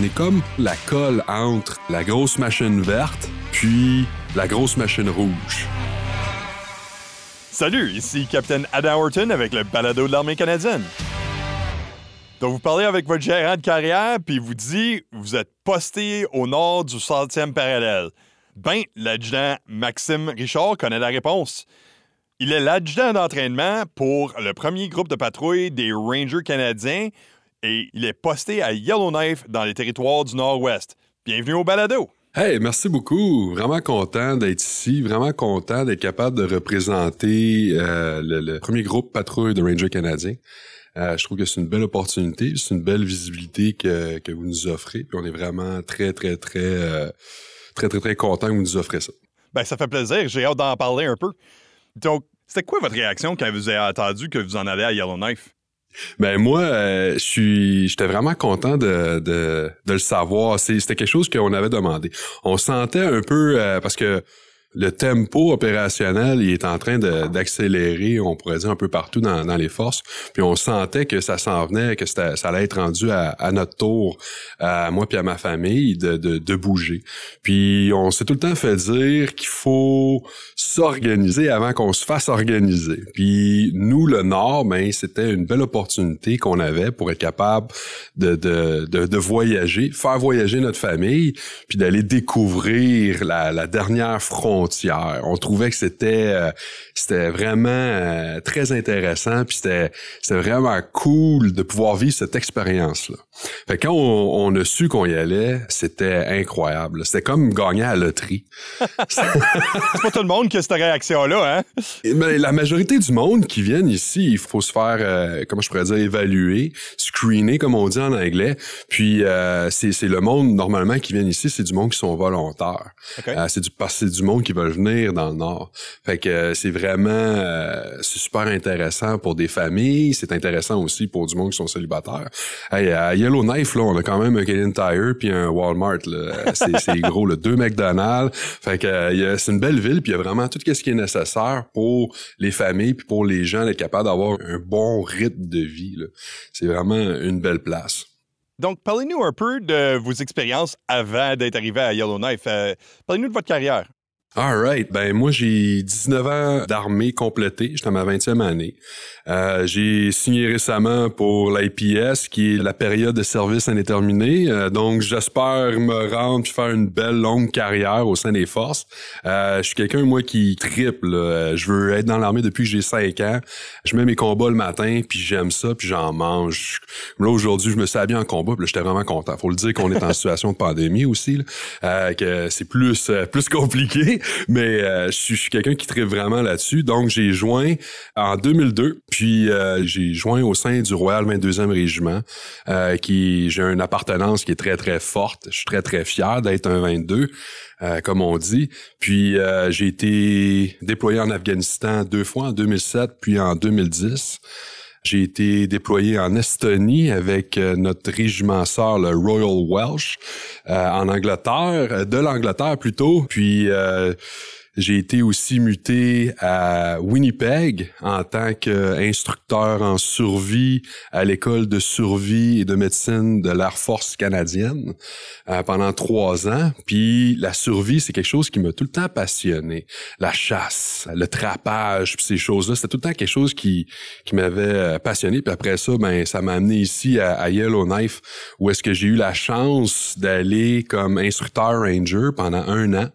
On est comme la colle entre la grosse machine verte puis la grosse machine rouge. Salut, ici Capitaine Adam Horton avec le balado de l'armée canadienne. Donc, vous parlez avec votre gérant de carrière, puis il vous dit vous êtes posté au nord du centième parallèle. Ben, l'adjudant Maxime Richard connaît la réponse. Il est l'adjudant d'entraînement pour le premier groupe de patrouille des Rangers canadiens et il est posté à Yellowknife dans les territoires du Nord-Ouest. Bienvenue au balado. Hey, merci beaucoup. Vraiment content d'être ici. Vraiment content d'être capable de représenter euh, le, premier groupe patrouille de Rangers canadiens. Euh, je trouve que c'est une belle opportunité, c'est une belle visibilité que, que vous nous offrez. Puis on est vraiment très, très, très, euh, très, très, très content que vous nous offrez ça. Ben, ça fait plaisir. J'ai hâte d'en parler un peu. Donc, c'était quoi votre réaction quand vous avez entendu que vous en allez à Yellowknife? Ben moi, euh, je suis, j'étais vraiment content de, de, de le savoir. C'était quelque chose qu'on avait demandé. On sentait un peu parce que le tempo opérationnel il est en train d'accélérer, on pourrait dire un peu partout dans, les forces. Puis on sentait que ça s'en venait, que ça allait être rendu à, notre tour, à moi puis à ma famille, de, de, de bouger. Puis on s'est tout le temps fait dire qu'il faut s'organiser avant qu'on se fasse organiser. Puis nous, le Nord, ben c'était une belle opportunité qu'on avait pour être capable de, de, de, de, voyager, faire voyager notre famille, puis d'aller découvrir la, la dernière frontière on trouvait que c'était euh, c'était vraiment euh, très intéressant, puis c'était c'était vraiment cool de pouvoir vivre cette expérience là. Fait quand on, a su qu'on y allait, c'était incroyable. C'était comme gagner à la loterie. c'est pas tout le monde qui a cette réaction-là, hein? Mais la majorité du monde qui vient ici, il faut se faire, euh, comment je pourrais dire, évaluer, screener, comme on dit en anglais. Puis euh, c'est le monde, normalement, qui vient ici, c'est du monde qui sont volontaires. Euh, c'est du, c'est du monde qui veulent venir dans le Nord. Fait que c'est vraiment, c'est super intéressant pour des familles. C'est intéressant aussi pour du monde qui sont célibataires. Hey, Yellowknife, là, on a quand même un Canadian Tire puis un Walmart. C'est gros, là, deux McDonald's. Fait que euh, c'est une belle ville, puis il y a vraiment tout ce qui est nécessaire pour les familles puis pour les gens d'être capables d'avoir un bon rythme de vie. C'est vraiment une belle place. Donc, parlez-nous un peu de vos expériences avant d'être arrivé à Yellowknife. Euh, parlez-nous de votre carrière. Alright, ben moi j'ai 19 ans d'armée complétée, j'étais à ma 20e année. Euh, j'ai signé récemment pour l'IPS qui est la période de service indéterminé, euh, donc j'espère me rendre puis faire une belle longue carrière au sein des forces. Euh, je suis quelqu'un moi qui triple, je veux être dans l'armée depuis que j'ai 5 ans. Je mets mes combats le matin puis j'aime ça puis j'en mange. Là aujourd'hui, je me suis habillé en combat, puis j'étais vraiment content. Faut le dire qu'on est en situation de pandémie aussi que c'est plus plus compliqué mais euh, je suis, quelqu'un qui tripe vraiment là-dessus. Donc, j'ai joint en 2002, puis euh, j'ai joint au sein du Royal 22e Régiment, euh, qui j'ai une appartenance qui est très, très forte. Je suis très, très fier d'être un 22. comme on dit. Puis j'ai été déployé en Afghanistan deux fois, en 2007 puis en 2010. J'ai été déployé en Estonie avec euh, notre régiment sœur, le Royal Welsh, euh, en Angleterre, euh, de l'Angleterre plutôt. Puis j'ai été aussi muté à Winnipeg en tant qu'instructeur en survie à l'école de survie et de médecine de l'Air Force canadienne euh, pendant trois ans. Puis la survie, c'est quelque chose qui m'a tout le temps passionné. La chasse, le trapage, puis ces choses-là, c'était tout le temps quelque chose qui, qui m'avait euh, passionné. Puis après ça, ben ça m'a amené ici à, à Yellowknife, où est-ce que j'ai eu la chance d'aller comme instructeur ranger pendant un an.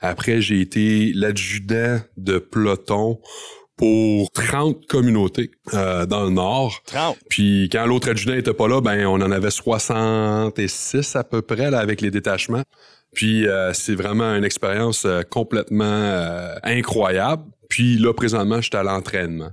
Après, j'ai été l'adjudant de peloton pour 30 communautés euh, dans le Nord. 30. Puis quand l'autre adjudant était pas là, ben on en avait 66 à peu près là, avec les détachements. Puis euh, c'est vraiment une expérience euh, complètement incroyable. Puis là, présentement, je suis à l'entraînement.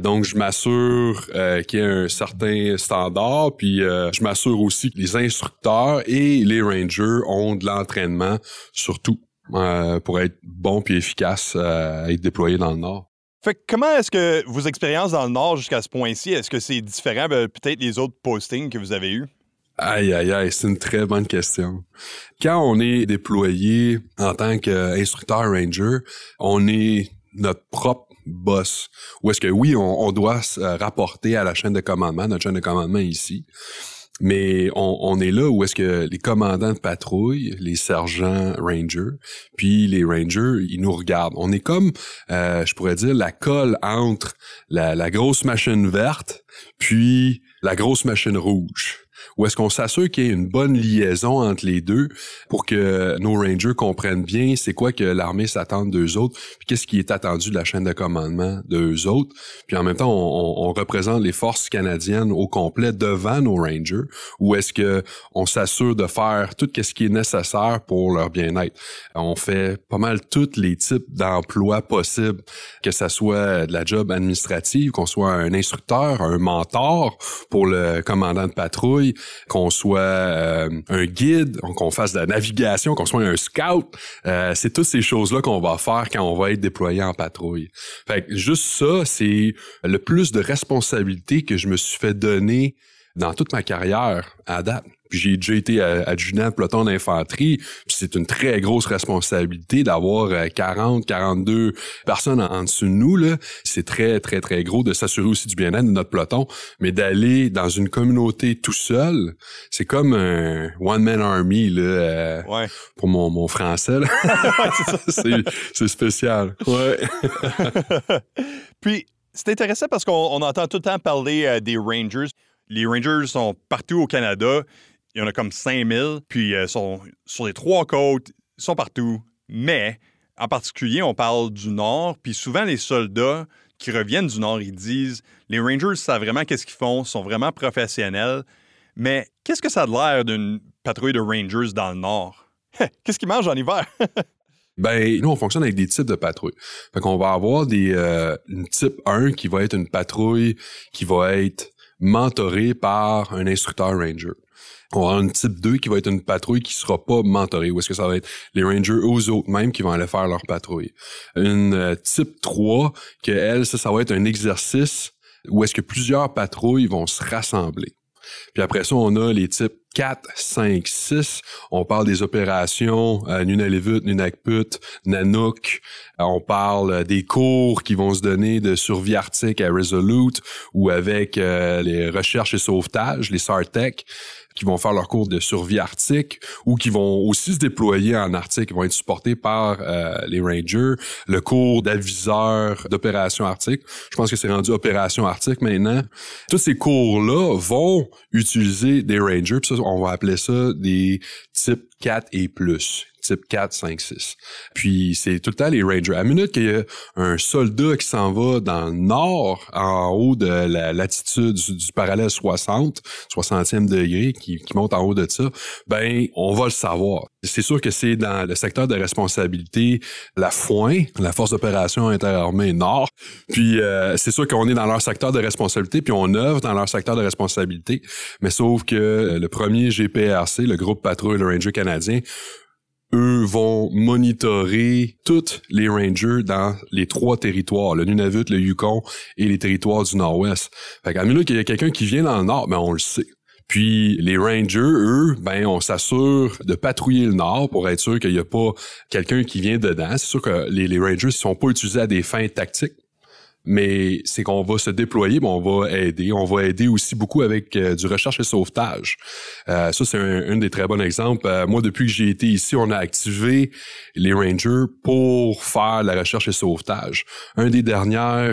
donc, je m'assure qu'il y a un certain standard, puis je m'assure aussi que les instructeurs et les rangers ont de l'entraînement, surtout euh, pour être bon puis efficace euh, à être déployé dans le Nord. Fait comment est-ce que vos expériences dans le Nord jusqu'à ce point-ci, est-ce que c'est différent de peut-être les autres postings que vous avez eus? Aïe, aïe, aïe, c'est une très bonne question. Quand on est déployé en tant qu'instructeur ranger, on est notre propre boss. Ou est-ce que oui, on, on doit se rapporter à la chaîne de commandement, notre chaîne de commandement ici. Mais on, est là où est-ce que les commandants de patrouille, les sergents rangers, puis les rangers, ils nous regardent. On est comme, euh, je pourrais dire, la colle entre la, la grosse machine verte, puis la grosse machine rouge ou est-ce qu'on s'assure qu'il y ait une bonne liaison entre les deux pour que nos rangers comprennent bien c'est quoi que l'armée s'attend d'eux autres, puis qu'est-ce qui est attendu de la chaîne de commandement d'eux autres, puis en même temps on, représente les forces canadiennes au complet devant nos rangers, ou est-ce que on s'assure de faire tout ce qui est nécessaire pour leur bien-être? On fait pas mal tous les types d'emplois possibles, que ça soit de la job administrative, qu'on soit un instructeur, un mentor pour le commandant de patrouille, qu'on soit euh, un guide, qu'on fasse de la navigation, qu'on soit un scout. Euh, c'est toutes ces choses-là qu'on va faire quand on va être déployé en patrouille. Fait que juste ça, c'est le plus de responsabilité que je me suis fait donner dans toute ma carrière à date j'ai déjà été adjudant peloton d'infanterie. C'est une très grosse responsabilité d'avoir 40, euh, 42 personnes en, dessous de nous. Là. C'est très, très, très gros de s'assurer aussi du bien-être de notre peloton. Mais d'aller dans une communauté tout seul, c'est comme un one-man army là, euh, pour mon, mon français. c'est spécial. Ouais. Puis, c'est intéressant parce qu'on entend tout le temps parler euh, des Rangers. Les Rangers sont partout au Canada. Il y en a comme 5000, puis euh, sont sur les trois côtes, ils sont partout. Mais, en particulier, on parle du Nord, puis souvent les soldats qui reviennent du Nord, ils disent les Rangers savent vraiment qu'est-ce qu'ils font, sont vraiment professionnels. Mais qu'est-ce que ça a l'air d'une patrouille de Rangers dans le Nord? qu'est-ce qu'ils mangent en hiver? Ben, nous, on fonctionne avec des types de patrouilles. Fait qu'on va avoir des, euh, une type 1 qui va être une patrouille qui va être mentorée par un instructeur ranger. On a une type 2 qui va être une patrouille qui sera pas mentorée. Ou est-ce que ça va être les rangers aux autres mêmes qui vont aller faire leur patrouille. Une euh, type 3, que elle, ça, ça va être un exercice où est-ce que plusieurs patrouilles vont se rassembler. Puis après ça, on a les types 4, 5, 6. On parle des opérations euh, Nunalivut, Nunakput, Nanook. Euh, on parle des cours qui vont se donner de survie arctique à Resolute ou avec euh, les recherches et sauvetages, les SARTEC qui vont faire leur cours de survie arctique ou qui vont aussi se déployer en Arctique, qui vont être supportés par euh, les Rangers. Le cours d'aviseur d'opération arctique, je pense que c'est rendu opération arctique maintenant. Tous ces cours-là vont utiliser des Rangers, puis ça, on va appeler ça des types 4 et plus type 4, 5, 6. Puis c'est tout le temps les Rangers. À minute qu'il y a un soldat qui s'en va dans le nord, en haut de la latitude du, parallèle 60, 60e degré, qui, monte en haut de ça, ben on va le savoir. C'est sûr que c'est dans le secteur de responsabilité, la Foin, la force d'opération interarmée nord. Puis euh, c'est sûr qu'on est dans leur secteur de responsabilité, puis on œuvre dans leur secteur de responsabilité. Mais sauf que le premier GPRC, le groupe patrouille le Ranger canadien, eux vont monitorer toutes les rangers dans les trois territoires, le Nunavut, le Yukon et les territoires du Nord-Ouest. Fait qu'à minute qu'il y a quelqu'un qui vient dans le Nord, ben on le sait. Puis les rangers, eux, ben on s'assure de patrouiller le nord pour être sûr qu'il n'y a pas quelqu'un qui vient dedans. C'est sûr que les, les rangers ne sont pas utilisés à des fins tactiques mais c'est qu'on va se déployer, mais on va aider. On va aider aussi beaucoup avec euh, du recherche et sauvetage. Euh, ça, c'est un, des très bons exemples. Euh, moi, depuis que j'ai été ici, on a activé les Rangers pour faire la recherche et sauvetage. Un des derniers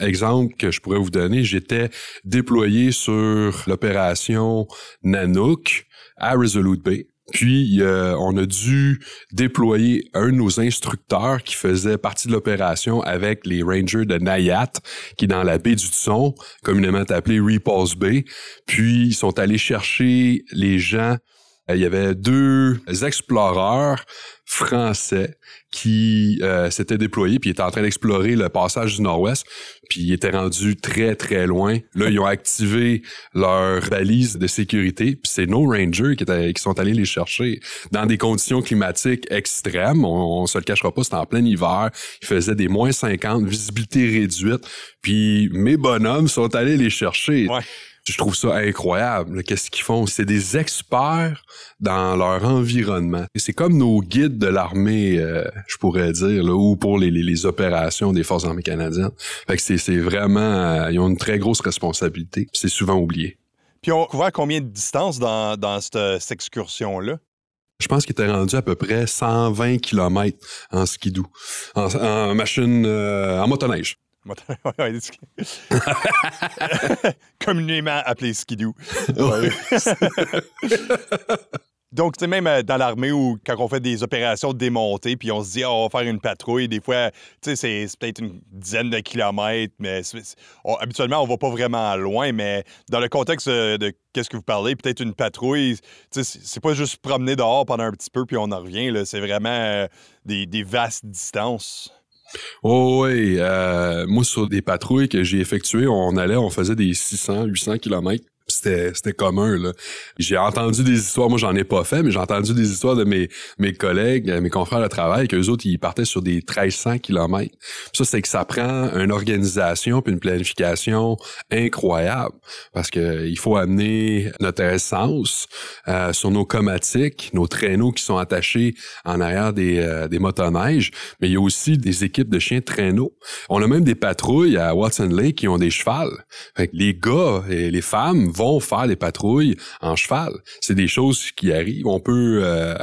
exemples que je pourrais vous donner, j'étais déployé sur l'opération Nanook à Resolute Bay. Puis, euh, on a dû déployer un de nos instructeurs qui faisait partie de l'opération avec les Rangers de Nayat, qui est dans la baie du Tson, communément appelée Repulse Bay. Puis, ils sont allés chercher les gens il y avait deux exploreurs français qui euh, s'étaient déployés puis étaient en train d'explorer le passage du Nord-Ouest puis ils étaient rendus très très loin. Là, ils ont activé leur balise de sécurité puis c'est nos rangers qui sont allés les chercher dans des conditions climatiques extrêmes. On, on se le cachera pas, c'était en plein hiver. Il faisait des moins 50, visibilité réduite. Puis mes bonhommes sont allés les chercher. Ouais. Je trouve ça incroyable. Qu'est-ce qu'ils font? C'est des experts dans leur environnement. C'est comme nos guides de l'armée, euh, je pourrais dire, là, ou pour les, les, opérations des forces armées canadiennes. Fait que c'est vraiment... Euh, ils ont une très grosse responsabilité. C'est souvent oublié. Puis on couvrait combien de distance dans, dans cette, cette excursion-là? Je pense qu'il était rendu à peu près 120 km en skidoo, en, en machine, euh, en motoneige. Communément appelé skidoo. Ouais. Donc, tu sais, même euh, dans l'armée où quand on fait des opérations de démontée, puis on se dit, oh, on va faire une patrouille, des fois, tu sais, c'est peut-être une dizaine de kilomètres, mais on- habituellement, on va pas vraiment loin, mais dans le contexte de qu'est-ce que vous parlez, peut-être une patrouille, tu sais, c'est c'est pas juste promener dehors pendant un petit peu, puis on en revient, là. C'est vraiment euh, des, des vastes distances. Oh oui, euh, moi sur des patrouilles que j'ai effectuées, on allait, on faisait des 600, 800 kilomètres. C'était, commun, là. J'ai entendu des histoires, moi j'en ai pas fait, mais j'ai entendu des histoires de mes, mes collègues, euh, mes confrères de travail, qu'eux autres, ils partaient sur des 1300 kilomètres. Ça, c'est que ça prend une organisation puis une planification incroyable parce que il faut amener notre essence euh, sur nos comatiques, nos traîneaux qui sont attachés en arrière des, euh, des motoneiges, mais il y a aussi des équipes de chiens de traîneau. On a même des patrouilles à Watson Lake qui ont des chevals. Fait que les gars et les femmes vont faire des patrouilles en cheval. C'est des choses qui arrivent. On peut euh,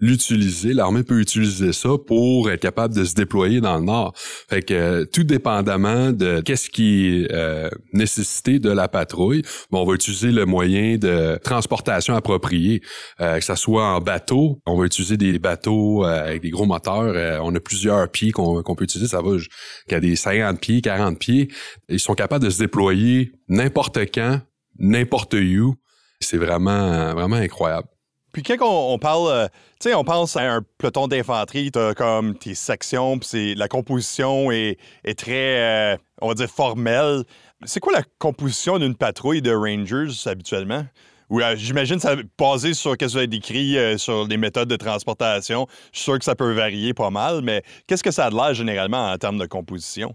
l'utiliser, l'armée peut utiliser ça pour être capable de se déployer dans le Nord. Fait que euh, tout dépendamment de qu'est-ce qui est euh, nécessité de la patrouille, on va utiliser le moyen de transportation approprié, que ça soit en bateau. On va utiliser des bateaux avec des gros moteurs. On a plusieurs pieds qu'on qu'on peut utiliser. Ça va jusqu'à des 50 pieds, 40 pieds. Ils sont capables de se déployer n'importe quand, n'importe où. C'est vraiment, vraiment incroyable. Puis quand on, parle, euh, tu sais, on pense à un peloton d'infanterie, t'as comme tes sections, puis la composition est, très, euh, on va dire, formelle. C'est quoi la composition d'une patrouille de Rangers habituellement? Ou euh, j'imagine ça basé sur ce que avez décrit sur les méthodes de transportation. Je suis sûr que ça peut varier pas mal, mais qu'est-ce que ça a de l'air généralement en termes de composition?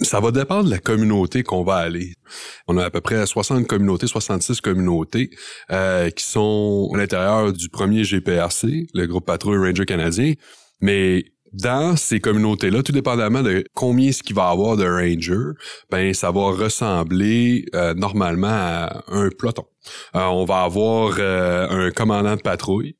Ça va dépendre de la communauté qu'on va aller. On a à peu près 60 communautés, 66 communautés euh, qui sont à l'intérieur du premier GPRC, le groupe patrouille Ranger canadien. Mais dans ces communautés-là, tout dépendamment de combien ce qu'il va avoir de rangers, ben ça va ressembler euh, normalement à un peloton. Euh, on va avoir euh, un commandant de patrouille,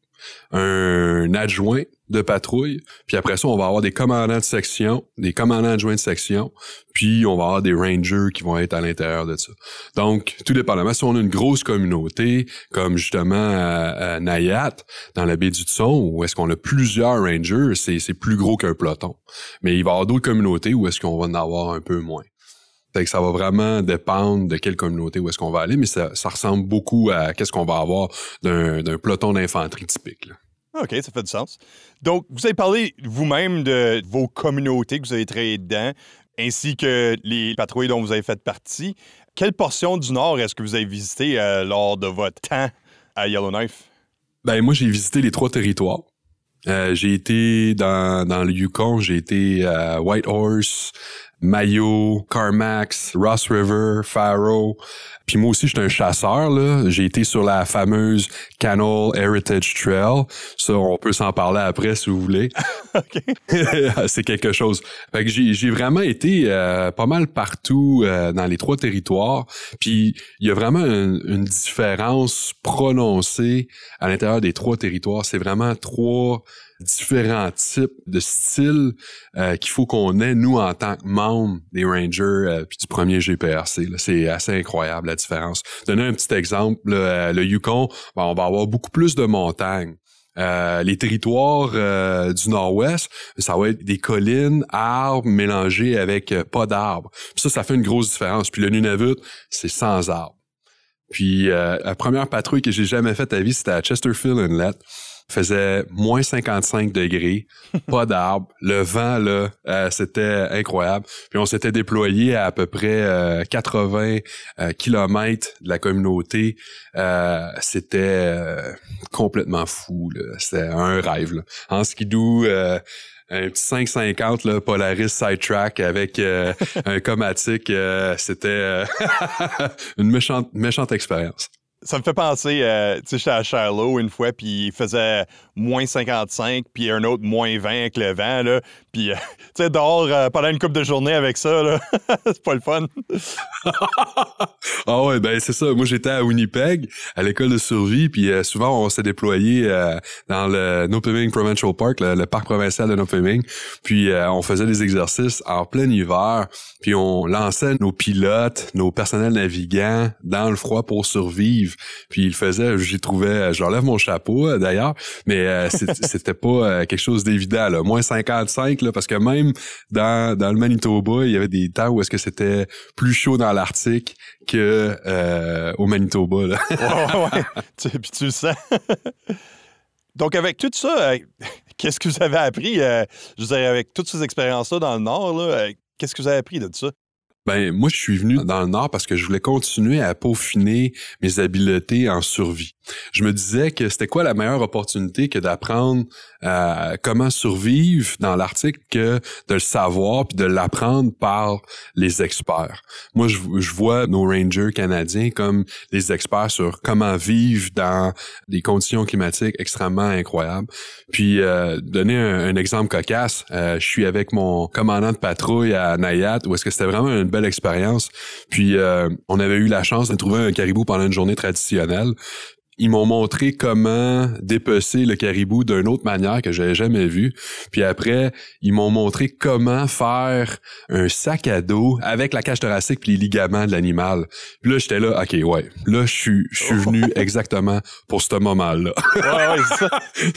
un adjoint de patrouille, puis après ça, on va avoir des commandants de section, des commandants adjoints de section, puis on va avoir des rangers qui vont être à l'intérieur de ça. Donc, tout dépendamment, si on a une grosse communauté, comme justement à, à Nayat, dans la baie du Tson, où est-ce qu'on a plusieurs rangers, c'est, c'est plus gros qu'un peloton. Mais il va y avoir d'autres communautés où est-ce qu'on va en avoir un peu moins. Fait que ça va vraiment dépendre de quelle communauté où est-ce qu'on va aller, mais ça, ça ressemble beaucoup à qu'est-ce qu'on va avoir d'un, d'un peloton d'infanterie typique. là. OK, ça fait du sens. Donc, vous avez parlé vous-même de vos communautés que vous avez travaillé dedans, ainsi que les patrouilles dont vous avez fait partie. Quelle portion du Nord est-ce que vous avez visité euh, lors de votre temps à Yellowknife? Ben moi j'ai visité les trois territoires. Euh, j'ai été dans, dans le Yukon, j'ai été à Whitehorse, Mayo, Carmax, Ross River, Faro. Puis moi aussi, j'étais un chasseur. là. J'ai été sur la fameuse Canal Heritage Trail. Ça, on peut s'en parler après si vous voulez. C'est quelque chose. Fait que j'ai, j'ai vraiment été euh, pas mal partout euh, dans les trois territoires. Puis il y a vraiment une, une différence prononcée à l'intérieur des trois territoires. C'est vraiment trois différents types de styles euh, qu'il faut qu'on ait, nous, en tant que membres des Rangers euh, puis du premier GPRC. C'est assez incroyable, la différence. Donner un petit exemple, là, euh, le Yukon, ben, on va avoir beaucoup plus de montagnes. Euh, les territoires euh, du nord-ouest, ça va être des collines, arbres mélangés avec euh, pas d'arbres. Ça, ça fait une grosse différence. Puis le Nunavut, c'est sans arbres. Puis euh, la première patrouille que j'ai jamais faite à vie, c'était à Chesterfield Inlet. Faisait moins 55 degrés, pas d'arbres, le vent là, euh, c'était incroyable. Puis on s'était déployé à à peu près euh, 80 euh, kilomètres de la communauté. Euh, c'était euh, complètement fou. là. C'était un rêve. Là. En skidoo, euh, un petit 550 là, Polaris Sidetrack avec euh, un comatique, euh, c'était euh, une méchante méchante expérience. Ça me fait penser, euh, tu sais, j'étais à Charlot une fois, puis il faisait moins 55, puis un autre moins 20 avec le vent, là. Puis, euh, tu sais, dehors euh, pendant une couple de journée avec ça, là, c'est pas le fun. ah ouais, ben c'est ça. Moi, j'étais à Winnipeg, à l'école de survie, puis souvent, on s'est déployé dans le Nopeming Provincial Park, le, parc provincial de Nopeming, puis on faisait des exercices en plein hiver, puis on lançait nos pilotes, nos personnels navigants dans le froid pour survivre puis il faisait, j'y trouvais, je lève mon chapeau euh, d'ailleurs, mais euh, c'était pas euh, quelque chose d'évident. Moins 55, là, parce que même dans, le Manitoba, il y avait des temps où est-ce que c'était plus chaud dans l'Arctique que au Manitoba. Là. ouais, puis tu le sens. Donc, avec tout ça, qu'est-ce que vous avez appris? je veux dire, avec toutes ces expériences-là dans le Nord, qu'est-ce que vous avez appris de tout ça? Ben moi je suis venu dans le nord parce que je voulais continuer à peaufiner mes habiletés en survie. Je me disais que c'était quoi la meilleure opportunité que d'apprendre euh, comment survivre dans l'Arctique que de le savoir puis de l'apprendre par les experts. Moi je, je, vois nos rangers canadiens comme des experts sur comment vivre dans des conditions climatiques extrêmement incroyables. Puis euh, donner un, exemple cocasse, euh, je suis avec mon commandant de patrouille à Nayat où est-ce que c'était vraiment une belle expérience. Puis euh, on avait eu la chance de trouver un caribou pendant une journée traditionnelle ils m'ont montré comment dépecer le caribou d'une autre manière que j'avais jamais vu. Puis après, ils m'ont montré comment faire un sac à dos avec la cage thoracique puis les ligaments de l'animal. Puis là, j'étais là, OK, ouais. Là, je suis je suis venu exactement pour ce moment-là. ouais, ça.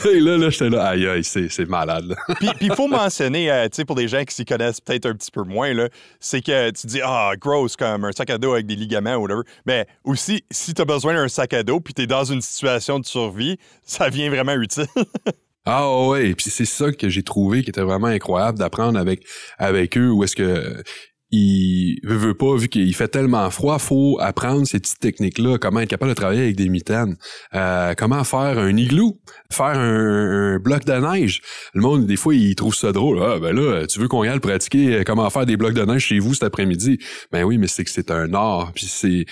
Et là, là, j'étais là, aïe, aïe, c'est, c'est malade. puis il faut mentionner, euh, tu sais, pour des gens qui s'y connaissent peut-être un petit peu moins, là, c'est que tu dis, ah, gross, comme un sac à dos avec des ligaments ou whatever. Mais aussi, si tu as besoin d'un sac à dos puis tu es dans une situation de survie, ça vient vraiment utile. Ah ouais, puis c'est ça que j'ai trouvé qui était vraiment incroyable d'apprendre avec avec eux où est-ce que il veut, pas, vu qu'il fait tellement froid, faut apprendre ces petites techniques-là, comment être capable de travailler avec des mitaines, euh, comment faire un igloo, faire un, bloc de neige? Le monde, des fois, il trouve ça drôle. Ah, ben là, tu veux qu'on y aille pratiquer euh, comment faire des blocs de neige chez vous cet après-midi? Ben oui, mais c'est que c'est un art. Puis c'est,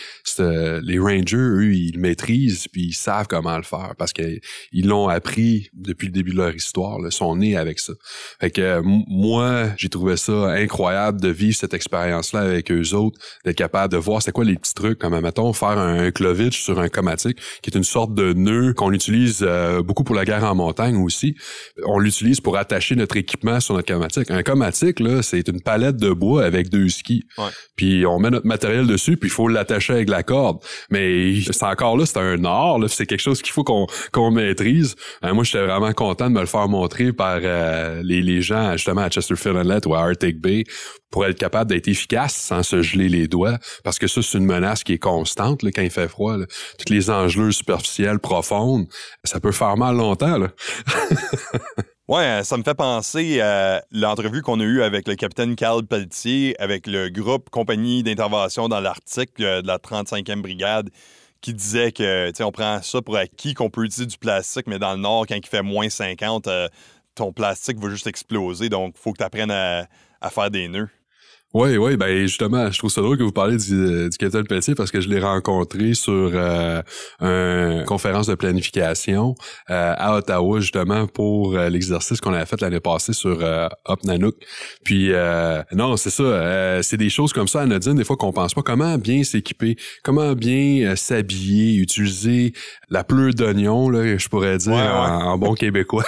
les rangers, eux, ils maîtrisent, puis ils savent comment le faire parce qu'ils l'ont appris depuis le début de leur histoire. Là, sont nés avec ça. Fait que moi, j'ai trouvé ça incroyable de vivre cette expérience expérience-là avec eux autres, d'être capable de voir c'est quoi les petits trucs, comme mettons faire un, un sur un comatique, qui est une sorte de nœud qu'on utilise euh, beaucoup pour la guerre en montagne aussi. On l'utilise pour attacher notre équipement sur notre comatique. Un comatique, là, c'est une palette de bois avec deux skis. Puis on met notre matériel dessus, puis il faut l'attacher avec la corde. Mais c'est encore là, c'est un art, c'est quelque chose qu'il faut qu'on qu'on maîtrise. Euh, moi, j'étais vraiment content de me le faire montrer par euh, les, les gens justement à Chesterfield Inlet ou à Arctic Bay pour être capable d'être efficace sans se geler les doigts, parce que ça, c'est une menace qui est constante quand il fait froid. Toutes les engelures superficielles profondes, ça peut faire mal longtemps. Là. ouais, ça me fait penser à l'entrevue qu'on a eue avec le capitaine Carl Pelletier, avec le groupe Compagnie d'intervention dans l'Arctique de la 35e brigade qui disait que on prend ça pour acquis qu'on peut utiliser du plastique, mais dans le nord, quand il fait moins 50, euh, ton plastique va juste exploser. Donc, il faut que tu apprennes à, à faire des nœuds. Oui, oui, ben justement, je trouve ça drôle que vous parlez du, euh, du capitaine Pelletier parce que je l'ai rencontré sur euh, une conférence de planification euh, à Ottawa justement pour euh, l'exercice qu'on avait fait l'année passée sur euh, Up Nanook. Puis non, c'est ça, c'est des choses comme ça anodines des fois qu'on pense pas. Comment bien s'équiper, comment bien s'habiller, utiliser la pleure d'oignon là, je pourrais dire En, bon québécois.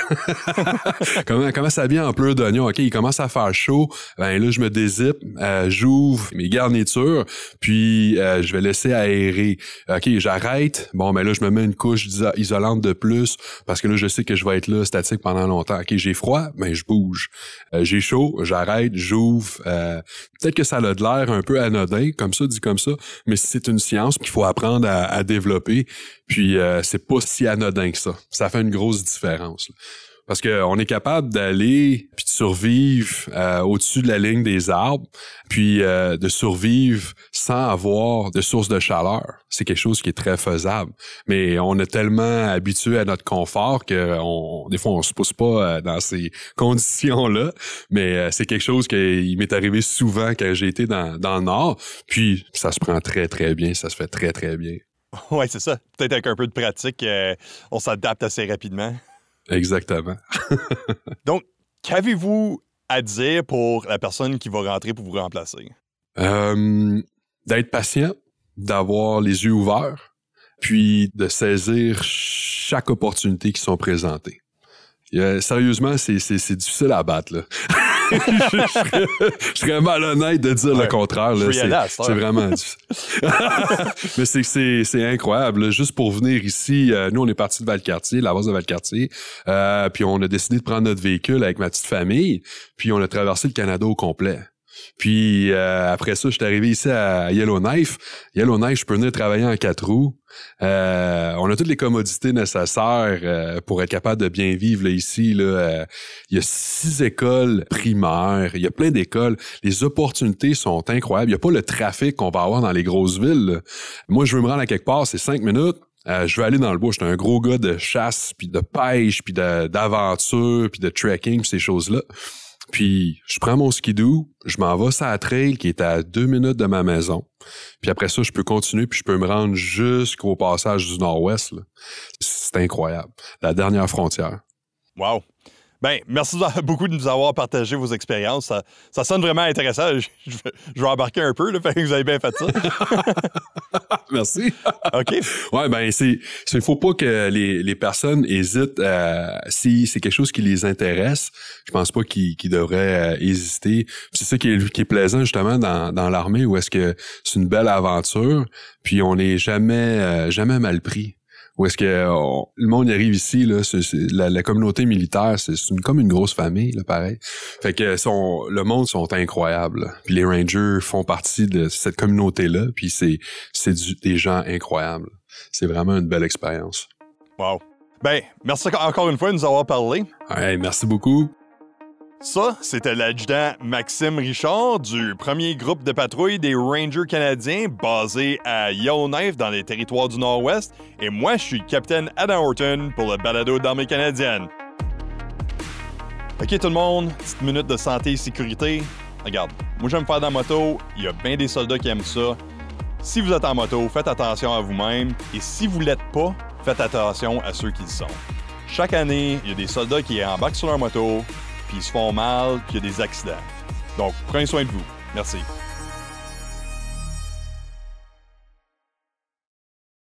comment comment s'habiller en pleure d'oignon? OK, il commence à faire chaud, ben là je me dézippe euh, j'ouvre mes garnitures, puis euh, je vais laisser aérer. OK, j'arrête. Bon, mais ben là, je me mets une couche isolante de plus parce que là, je sais que je vais être là statique pendant longtemps. OK, j'ai froid, mais ben, je bouge. Euh, j'ai chaud, j'arrête, j'ouvre. Peut-être que ça a de l'air un peu anodin, comme ça, dit comme ça, mais c'est une science qu'il faut apprendre à, développer. Puis c'est pas si anodin que ça. Ça fait une grosse différence. Parce qu'on est capable d'aller puis de survivre euh, au-dessus de la ligne des arbres, puis euh, de survivre sans avoir de source de chaleur. C'est quelque chose qui est très faisable. Mais on est tellement habitué à notre confort que on, des fois on se pousse pas euh, dans ces conditions-là. Mais c'est quelque chose qui m'est arrivé souvent quand j'ai été dans, dans le nord. Puis ça se prend très très bien, ça se fait très très bien. Oui, c'est ça. Peut-être avec un peu de pratique, euh, on s'adapte assez rapidement. Exactement. Donc, qu'avez-vous à dire pour la personne qui va rentrer pour vous remplacer? Euh, d'être patient, d'avoir les yeux ouverts, puis de saisir chaque opportunité qui sont présentées. sérieusement, c'est difficile à battre. Là. je, serais, malhonnête de dire le contraire. C'est vraiment Mais c'est incroyable. Juste pour venir ici, euh, nous, on est parti de Valcartier, la base de Valcartier, euh, puis on a décidé de prendre notre véhicule avec ma petite famille, puis on a traversé le Canada au complet. Puis euh, après ça, je suis arrivé ici à Yellowknife. Yellowknife, je peux venir travailler en quatre roues. Euh, on a toutes les commodités nécessaires euh, pour être capable de bien vivre là, ici. Là. il y a six écoles primaires, il y a plein d'écoles. Les opportunités sont incroyables. Il n'y a pas le trafic qu'on va avoir dans les grosses villes. Moi, je veux me rendre à quelque part, c'est cinq minutes. je veux aller dans le bois. J'étais un gros gars de chasse, puis de pêche, puis d'aventure, puis de trekking, ces choses-là. Puis je prends mon skidoo, je m'en vais sur la trail qui est à deux minutes de ma maison. Puis après ça, je peux continuer, puis je peux me rendre jusqu'au passage du nord-ouest. C'est incroyable. La dernière frontière. Wow. Ben, merci beaucoup de nous avoir partagé vos expériences. Ça, sonne vraiment intéressant. Je, vais embarquer un peu, là, fait que vous avez bien fait ça. merci. OK. Ouais, ben, c'est, il faut pas que les, les personnes hésitent si c'est quelque chose qui les intéresse. Je pense pas qu'ils, devraient euh, hésiter. C'est ça qui est, qui est plaisant, justement, dans, dans l'armée, où est-ce que c'est une belle aventure, puis on n'est jamais, euh, jamais mal pris où est-ce que le monde arrive ici là, la, communauté militaire, c'est comme une grosse famille là, pareil. Fait que sont, le monde sont incroyables. Puis les Rangers font partie de cette communauté là, puis c'est c'est des gens incroyables. C'est vraiment une belle expérience. Wow. Ben, merci encore une fois de nous avoir parlé. Ouais, merci beaucoup. Ça, c'était l'adjudant Maxime Richard du premier groupe de patrouille des Rangers canadiens basé à Yellowknife dans les territoires du Nord-Ouest. Et moi, je suis capitaine Adam Horton pour le balado d'armée canadienne. Ok tout le monde, petite minute de santé et sécurité. Regarde, moi j'aime faire de la moto, il y a bien des soldats qui aiment ça. Si vous êtes en moto, faites attention à vous-même et si vous l'êtes pas, faites attention à ceux qui le sont. Chaque année, il y a des soldats qui embarquent sur leur moto, puis ils se font mal, puis il y a des accidents. Donc, prenez soin de vous. Merci.